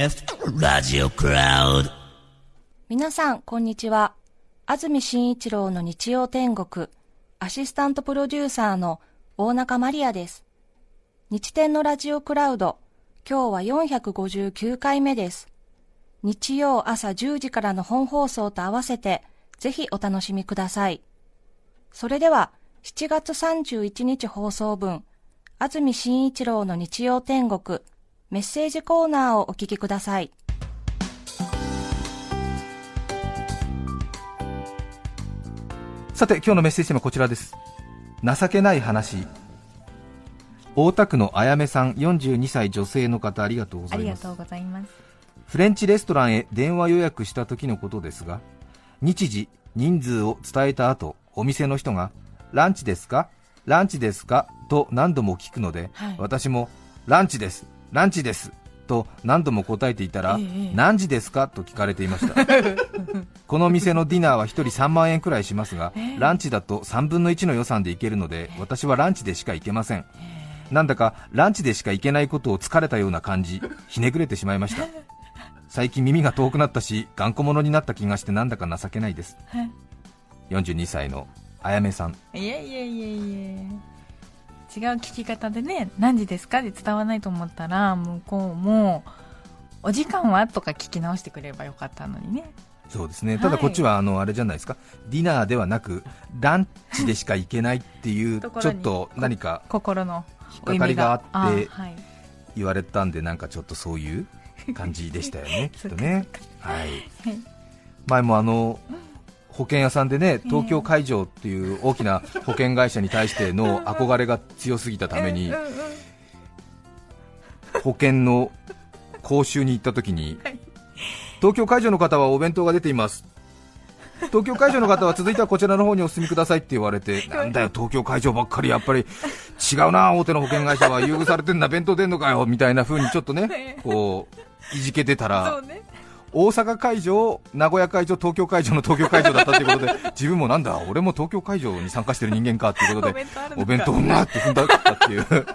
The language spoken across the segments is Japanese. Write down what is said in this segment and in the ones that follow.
TBS ラジオクラウド皆さん、こんにちは。安住紳一郎の日曜天国、アシスタントプロデューサーの大中マリアです。日天のラジオクラウド、今日は459回目です。日曜朝10時からの本放送と合わせて、ぜひお楽しみください。それでは、7月31日放送分、安住紳一郎の日曜天国、メッセージコーナーをお聞きください。さて今日のメッセージテーマはこちらです。情けない話。大田区のあやめさん42歳女性の方ありがとうございます。ありがとうございます。フレンチレストランへ電話予約した時のことですが日時人数を伝えた後お店の人がランチですか？ランチですか？と何度も聞くので、はい。私もランチですランチです？と何度も答えていたら、ええ何時ですか？と聞かれていました。この店のディナーは1人3万円くらいしますが、ランチだと3分の1の予算で行けるので私はランチでしか行けません、なんだかランチでしか行けないことを疲れたような感じひねくれてしまいました。最近耳が遠くなったし頑固者になった気がしてなんだか情けないです。42歳のあやめさん。いやいやいやいや違う聞き方でね何時ですかで伝わらないと思ったら向こうもお時間はとか聞き直してくればよかったのにね。そうですね、はい。ただこっちはあのあれじゃないですか。ディナーではなくランチでしか行けないっていうちょっと何か心の引っかかりがあってはい、言われたんでなんかちょっとそういう感じでしたよね きっとね。はい。はい。前もあの保険屋さんでね東京海上っていう大きな保険会社に対しての憧れが強すぎたために保険の講習に行った時に 東京会場の方はお弁当が出ています。東京会場の方は続いてはこちらの方にお進みくださいって言われて なんだよ東京会場ばっかりやっぱり。違うな大手の保険会社は優遇されてんだ弁当出んのかよみたいな風にちょっとねこういじけてたそら大阪会場、名古屋会場、東京会場の東京会場だったということで 自分もなんだ俺も東京会場に参加してる人間かっていうことでお弁当あるのか。お弁当なって踏んだったっていう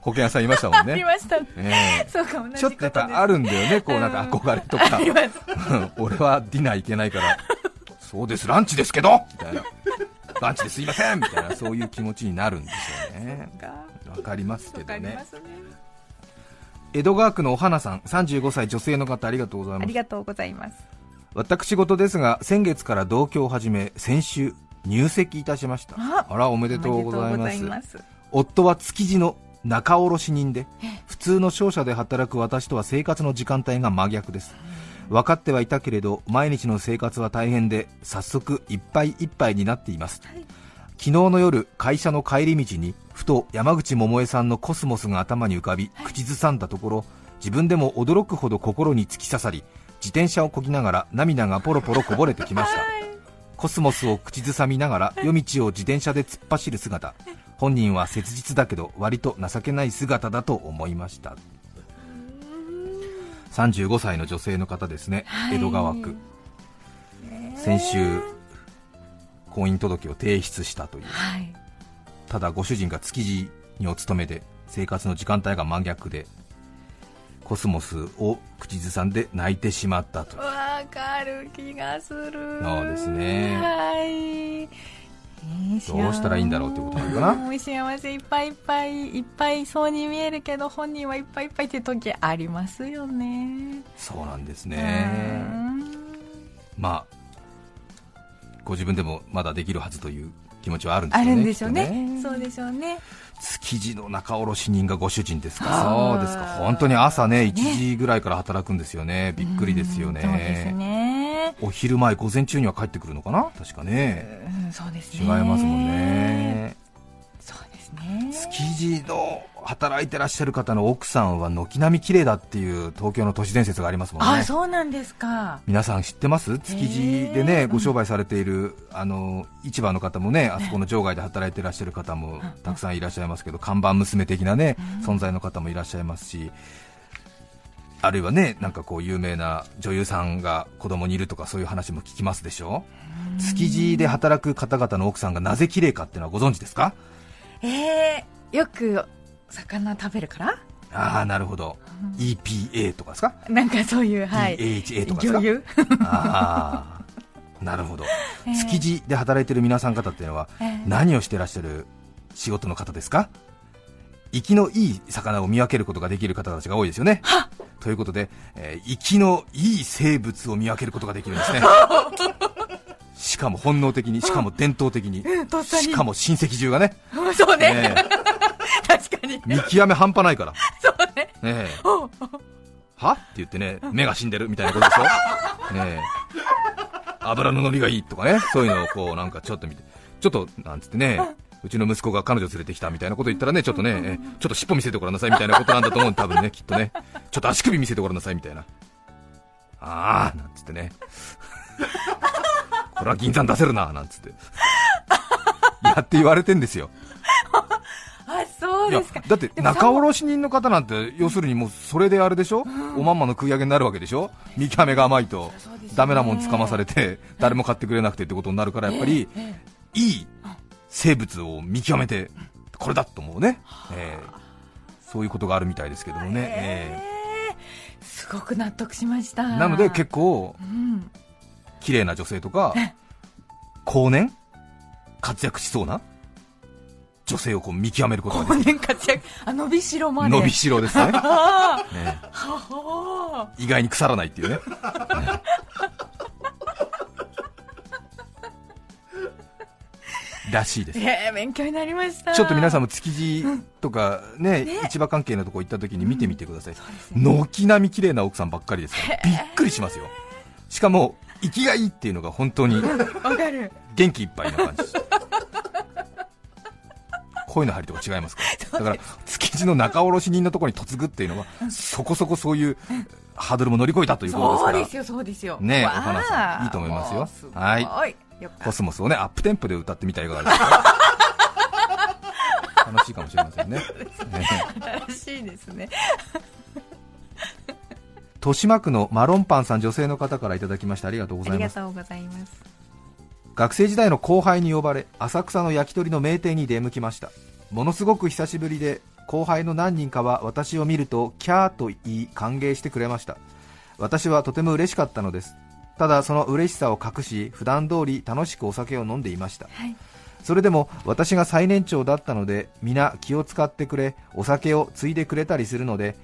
保険屋さんいましたもんありね。ました、ええ。そうかちょっとやっぱあるんだよね、こうなんか憧れとか。俺はディナー行けないから、そうです、ランチですけどみたいな、ランチですいませんみたいな、そういう気持ちになるんですよね、か。わかりますけわどね江戸川区のお花さん、35歳女性の方、ありがとうございます。ありがとうございます。私事ですが、先月から同居を始め、先週、入籍いたしました。ああら、おめでとうございます。夫は築地の仲卸人で普通の商社で働く私とは生活の時間帯が真逆です。分かってはいたけれど毎日の生活は大変で早速いっぱいいっぱいになっています、昨日の夜会社の帰り道にふと山口百恵さんのコスモスが頭に浮かび口ずさんだところ自分でも驚くほど心に突き刺さり自転車をこぎながら涙がポロポロこぼれてきました。コスモスを口ずさみながら夜道を自転車で突っ走る姿。本人は切実だけど割と情けない姿だと思いました。35歳の女性の方ですね、江戸川区。先週婚姻届を提出したという。はい。ただご主人が築地にお勤めで生活の時間帯が真逆でコスモスを口ずさんで泣いてしまったという。わかる気がする。そうですね。はい、えーどうしたらいいんだろうってことなのかな。幸せいっぱいいっぱいいっぱいそうに見えるけど本人はいっぱいいっぱいって時ありますよね。そうなんですうねん。まあご自分でもまだできるはずという気持ちはあるんですあよねるんでしょうね。ね。そうでしょうね。築地の仲卸人がご主人ですか。そうですか。本当に朝ね1時ぐらいから働くんですよね。びっくりですようんそうですね。ねお昼前午前中には帰ってくるのかな？確かね。うんそうです違いねますもんねね築地の働いてらっしゃる方の奥さんは軒並み綺麗だっていう東京の都市伝説がありますもんね。あそうなんですか。皆さん知ってます？築地でねご商売されているあの市場の方もねあそこの場外で働いていらっしゃる方もたくさんいらっしゃいますけど看板娘的なね存在の方もいらっしゃいますしあるいはねなんかこう有名な女優さんが子供にいるとかそういう話も聞きますでしょ？築地で働く方々の奥さんがなぜ綺麗かっていうのはご存知ですか？えー、よく魚食べるから？ああなるほど。EPA とかですか、なんかそういうはい。EHA とかですか？余裕ああなるほど、ええ築地で働いてる皆さん方っていうのは、ええ何をしてらっしゃる仕事の方ですか？生きのいい魚を見分けることができる方たちが多いですよね。ということで、えー生きのいい生物を見分けることができるんですね しかも本能的にしかも伝統的に。うんしかも親戚中がね、うんそうね、え 確かに。え見極め半端ないから。そうね。ねえ。おうは？って言ってね、目が死んでるみたいなことでしょ、ねえ、油の乗りがいいとかね、そういうのをこうなんかちょっと見て、ちょっとなんつってね、うちの息子が彼女連れてきたみたいなこと言ったらね、ちょっとね、えちょっと尻尾見せてごらんなさいみたいなことなんだと思う、多分ね、きっとね、ちょっと足首見せてごらんなさいみたいな、あーなんつってね、これは銀山出せるななんつって、やって言われてんですよ。あそうですか。だって仲卸人の方なんて要するにもうそれであれでしょ、おまんまの食い上げになるわけでしょ？見極めが甘いとそうですね。ダメなもんつかまされて誰も買ってくれなくてってことになるからやっぱりえいい生物を見極めてこれだと思うね、えーそういうことがあるみたいですけどもね、ええ。ーすごく納得しました。ーなので結構うん綺麗な女性とか後年？活躍しそうな？女性をこう見極めることが後でき活躍。あ伸びしろまで。伸びしろですね。あ ね意外に腐らないっていうね。らしいです。あえー、勉強になりました。ちょっと皆さんも築地とかね、市場関係のとこ行った時に見てみてください、軒並み綺麗な奥さんばっかりですから、びっくりしますよ、しかも、生きがいいっていうのが本当に 元気いっぱいな感じ。声の張りとか違いますか？ら、だから築地の仲卸人のところに嫁ぐっていうのは、そこそこそういうハードルも乗り越えたということですから。そうで、すよそうですよ。ねお花さんいいと思いますよ。はい。コスモスをねアップテンポで歌ってみたらいかがですか楽しいかもしれませんね。ね新しいですね豊島区のマロンパンさん女性の方からいただきましてありがとうごあざいます。学生時代の後輩に呼ばれ浅草の焼き鳥の名店に出向きました。ものすごく久しぶりで後輩の何人かは私を見るとキャーと言い歓迎してくれました。私はとても嬉しかったのです。ただその嬉しさを隠し普段通り楽しくお酒を飲んでいました。はい。それでも私が最年長だったので皆気を使ってくれお酒をついでくれたりするので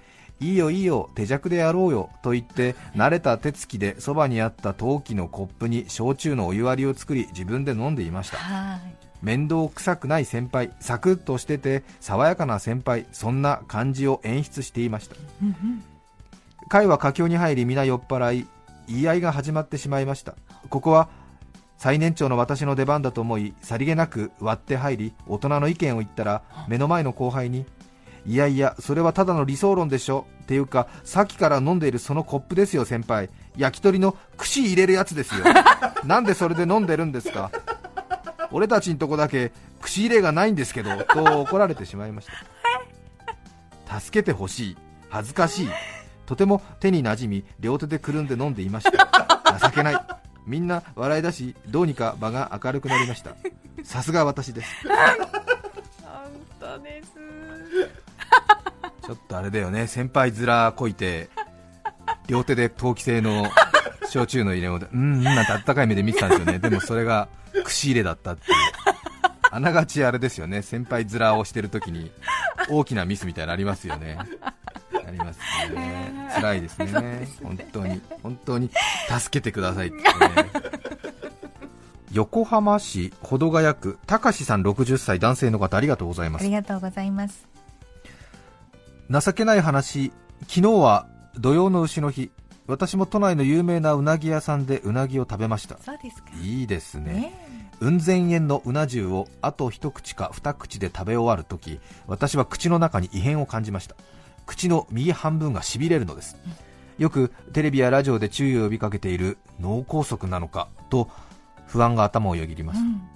いいよいいよ手酌でやろうよと言って慣れた手つきでそばにあった陶器のコップに焼酎のお湯割りを作り自分で飲んでいました。はい。面倒くさくない先輩サクッとしてて爽やかな先輩そんな感じを演出していました。うんうん。会は佳境に入り皆酔っ払い言い合いが始まってしまいました。ここは最年長の私の出番だと思いさりげなく割って入り大人の意見を言ったら目の前の後輩にいやいやそれはただの理想論でしょ。っていうかさっきから飲んでいるそのコップですよ先輩。焼き鳥の串入れるやつですよ。なんでそれで飲んでるんですか。俺たちんとこだけ串入れがないんですけどと怒られてしまいました。助けてほしい。恥ずかしい。とても手に馴染み両手でくるんで飲んでいました。情けない。みんな笑い出しどうにか場が明るくなりました。さすが私です。本当ですちょっとあれだよね。先輩面こいて両手で陶器製の 焼酎の入れ物。でうんうんなんてあったかい目で見てたんですよね。でもそれが串入れだったっていう。あながちあれですよね。先輩面をしてるときに大きなミスみたいなのありますよね。ありますね。辛いですね。本当に。本当に。助けてくださいってね。横浜市保土ヶ谷区高志さん60歳男性の方ありがとうございます。ありがとうございます情けない話昨日は土用の丑の日。私も都内の有名なうなぎ屋さんでうなぎを食べました。そうですか。いいですね。ね。雲仙円のうな重をあと一口か二口で食べ終わるとき私は口の中に異変を感じました。口の右半分がしびれるのです。よくテレビやラジオで注意を呼びかけている脳梗塞なのかと不安が頭をよぎります、うん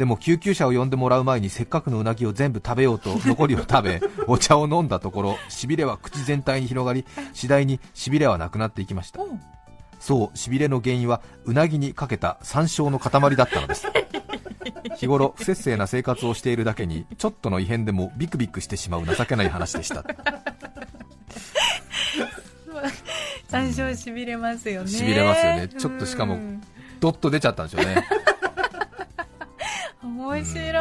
でも救急車を呼んでもらう前にせっかくのうなぎを全部食べようと 残りを食べお茶を飲んだところしびれは口全体に広がり次第にしびれはなくなっていきました。うん。そうしびれの原因はうなぎにかけた山椒の塊だったのです。日頃不節制な生活をしているだけにちょっとの異変でもビクビクしてしまう情けない話でした。山椒しびれますよね。しびれますよね。ちょっとしかもうん。ドッと出ちゃったんでしょうね面白い、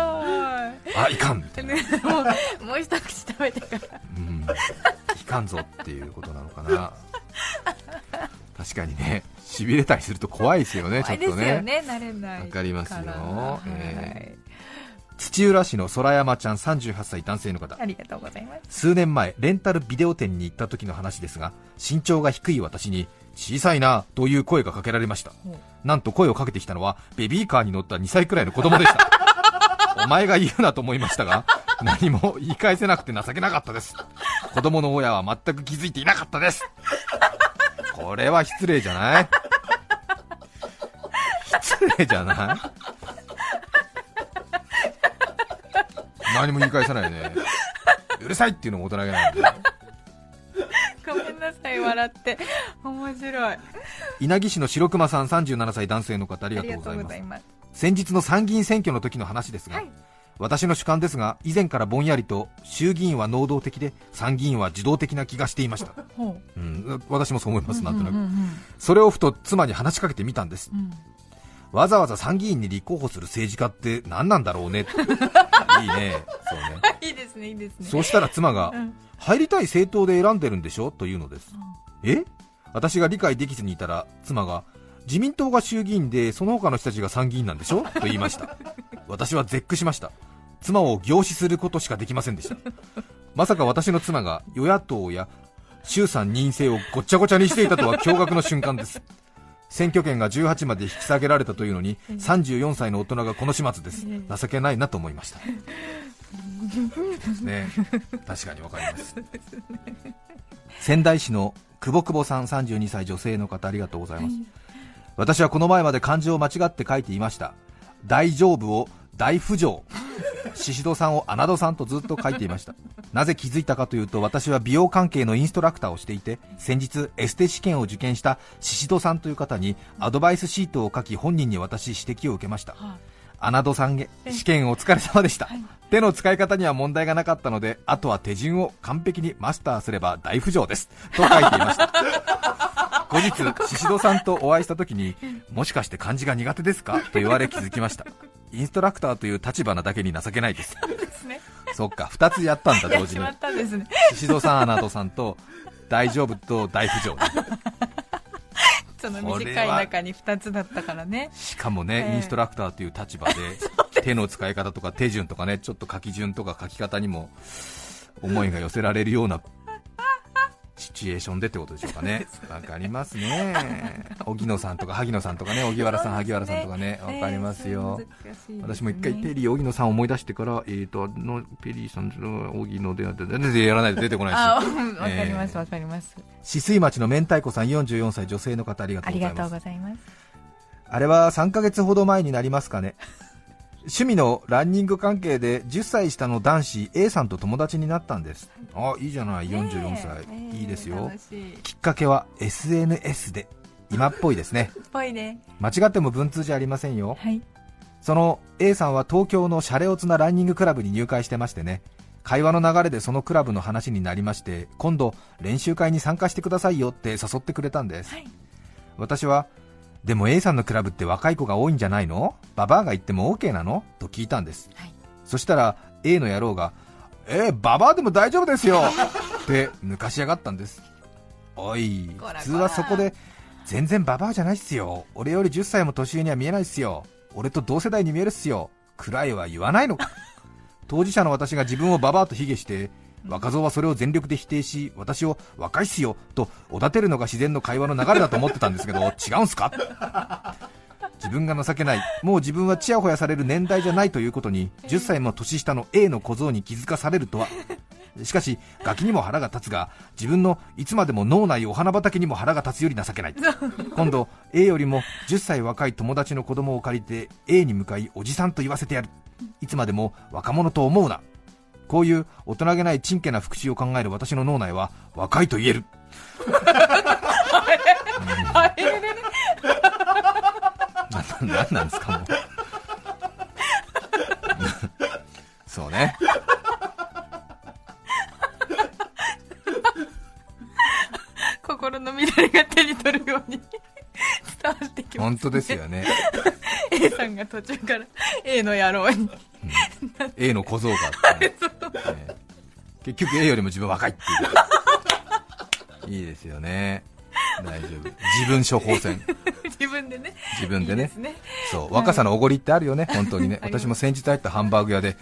あいかんみたいな、ね もうもう一口食べてから。うん、いかんぞっていうことなのかな。確かにね。しびれたりすると怖いですよねちょ怖いですっとね。よね慣れないわかりますよ。からえはい。土浦市の空山ちゃん38歳男性の方。ありがとうございます。数年前レンタルビデオ店に行った時の話ですが身長が低い私に小さいなという声がかけられました。なんと声をかけてきたのはベビーカーに乗った2歳くらいの子供でしたお前が言うなと思いましたが 何も言い返せなくて情けなかったです。子供の親は全く気づいていなかったです。これは失礼じゃない。失礼じゃない。何も言い返さないねうるさいっていうのも大人げないんで。ごめんなさい笑って。面白い。稲城市の白熊さん37歳男性の方ありがとうございうます。ございます。先日の参議院選挙の時の話ですが、はい私の主観ですが以前からぼんやりと衆議院は能動的で参議院は受動的な気がしていました、ほう。うん、私もそう思いますなんとなく、うんうんそれをふと妻に話しかけてみたんです。うん。うんわざわざ参議院に立候補する政治家って何なんだろうね。いいね。そうね。いいですねいいですね。そうしたら妻がうん。入りたい政党で選んでるんでしょ？というのです。え？私が理解できずにいたら妻が自民党が衆議院でその他の人たちが参議院なんでしょ？と言いました。私は絶句しました妻を凝視することしかできませんでした。まさか私の妻が与野党や衆参任制をごっちゃごちゃにしていたとは驚愕の瞬間です。選挙権が18まで引き下げられたというのに34歳の大人がこの始末です。情けないなと思いました。ね。確かにわかります。仙台市の久保久保さん32歳女性の方ありがとうございます。私はこの前まで漢字を間違って書いていました。大丈夫を大浮上宍戸さんを穴戸さんとずっと書いていました。なぜ気づいたかというと私は美容関係のインストラクターをしていて先日エステ試験を受験した宍戸さんという方にアドバイスシートを書き本人に渡し指摘を受けました。穴戸さんへ試験お疲れ様でした、手の使い方には問題がなかったのであとは手順を完璧にマスターすれば大浮上です。と書いていました。後日宍戸さんとお会いした時にもしかして漢字が苦手ですか？と言われ気づきましたインストラクターという立場なだけに情けないです。ですね。そっか2つやったんだ同時にやっちまったんですね。宍 戸さん穴戸さんと大丈夫と大浮上その短い中に2つだったからね。しかもね、ええ。インストラクターという立場で手の使い方とか手順とかねちょっと書き順とか書き方にも思いが寄せられるようなシチュエーションでってことでしょうか ね。わかりますね。荻野さんとか萩野さんとかね荻原さん萩原さんとかねわかりますよ、私も一回ペリー荻野さん思い出してから、えー、とあのペリーさんの荻野でやって全然やらないと出てこないあですうんわかりますわかります。止水町の明太子さん44歳女性の方ありがとうございます。あれは3ヶ月ほど前になりますかね趣味のランニング関係で10歳下の男子 A さんと友達になったんです。あいいじゃない44歳、ねえいいですよ。きっかけは SNS で今っぽいですね。ぽいね。間違っても文通じゃありませんよ。はい。その A さんは東京のシャレオツなランニングクラブに入会してましてね。会話の流れでそのクラブの話になりまして今度練習会に参加してくださいよって誘ってくれたんです、はい。私はでも A さんのクラブって若い子が多いんじゃないの？ババアが行っても OK なの？と聞いたんです、はい。そしたら A の野郎がえー、ババアでも大丈夫ですよ！って抜かしやがったんです。おい普通はそこで全然ババアじゃないっすよ。俺より10歳も年上には見えないっすよ。俺と同世代に見えるっすよ。くらいは言わないのか。当事者の私が自分をババアと卑下して若造はそれを全力で否定し私を若いっすよとおだてるのが自然の会話の流れだと思ってたんですけど 違うんすか？自分が情けない。もう自分はちやほやされる年代じゃないということに10歳も年下の A の小僧に気づかされるとは。しかしガキにも腹が立つが自分のいつまでも脳内お花畑にも腹が立つより情けない。今度 A よりも10歳若い友達の子供を借りて A に向かいおじさんと言わせてやる。いつまでも若者と思うなこういう大人げないちんけな復讐を考える私の脳内は若いと言える。あれれれななんなんですかもう。そうね。心の乱れが本当ですよね。A さんが途中から A の野郎に A の小僧かって、ね。ね 結局 A よりも自分若いっていう。いいですよね。大丈夫。自分処方箋。自分でね。自分でね。いいですね。そう。若さのおごりってあるよね。本当にね。私も先日入ったハンバーグ屋で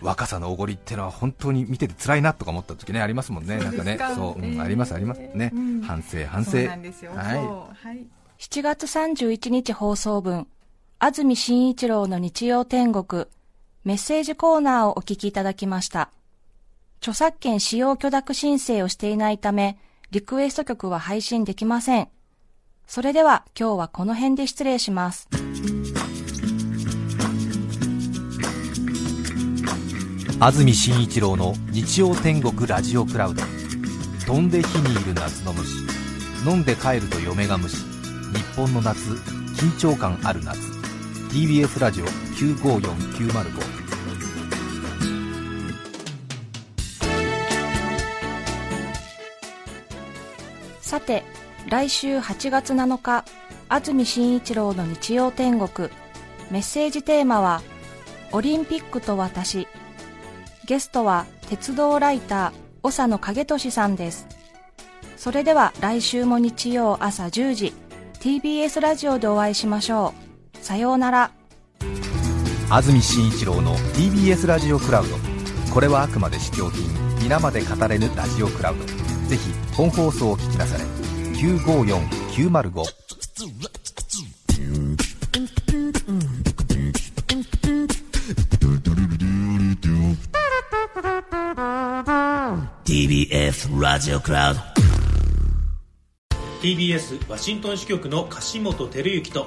若さのおごりってのは本当に見てて辛いなとか思った時ねありますもんね。なんかね。かそう、うん。えー。ありますあります。ね、うん。反省反省。そうなんですよ、はい。そう。はい。7月31日放送分、安住紳一郎の日曜天国、メッセージコーナーをお聞きいただきました。著作権使用許諾申請をしていないため、リクエスト曲は配信できません。それでは今日はこの辺で失礼します。安住紳一郎の日曜天国ラジオクラウド飛んで火にいる夏の虫飲んで帰ると嫁が虫日本の夏緊張感ある夏 TBS ラジオ954905さて、来週8月7日、安住紳一郎の日曜天国、メッセージテーマは、オリンピックと私。ゲストは、鉄道ライター、長野景俊さんです。それでは来週も日曜朝10時、TBS ラジオでお会いしましょう。さようなら。安住紳一郎の TBS ラジオクラウド。これはあくまで試供品。皆まで語れぬラジオクラウド。ぜひ本放送を聞きなされ。954905 TBS ラジオクラウド。TBS ワシントン支局の樫本照之と